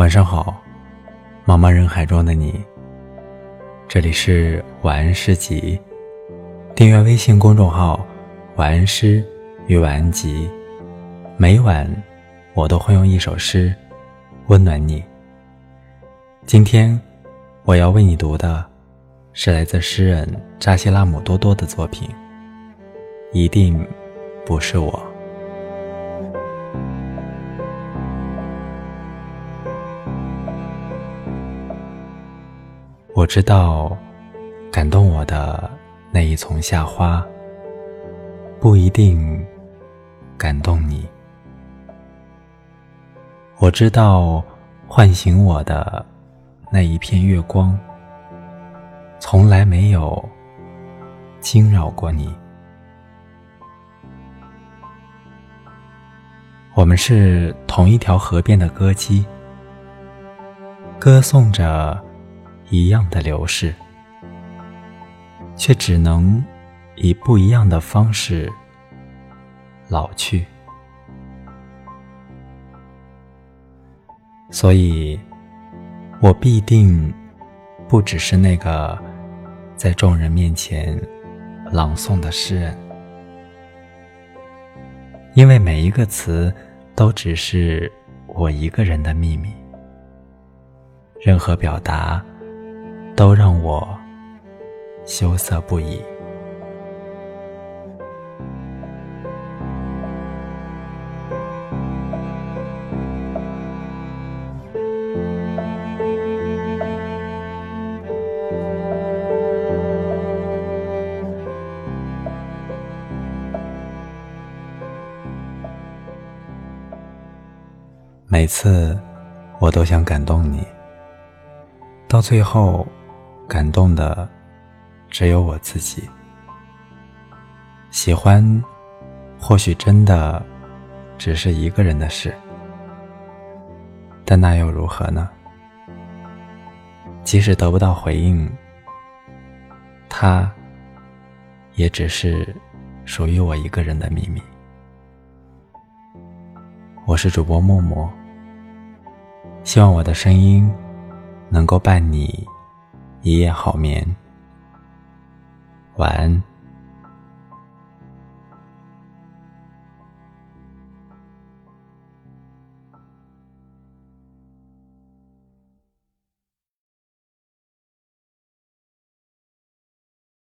晚上好，茫茫人海中的你。这里是晚安诗集，订阅微信公众号“晚安诗与晚安集”，每晚我都会用一首诗温暖你。今天我要为你读的是来自诗人扎西拉姆多多的作品，一定不是我。我知道，感动我的那一丛夏花，不一定感动你。我知道，唤醒我的那一片月光，从来没有惊扰过你。我们是同一条河边的歌姬，歌颂着。一样的流逝，却只能以不一样的方式老去。所以，我必定不只是那个在众人面前朗诵的诗人，因为每一个词都只是我一个人的秘密，任何表达。都让我羞涩不已。每次，我都想感动你，到最后。感动的只有我自己。喜欢，或许真的只是一个人的事，但那又如何呢？即使得不到回应，它也只是属于我一个人的秘密。我是主播默默，希望我的声音能够伴你。一夜好眠，晚安。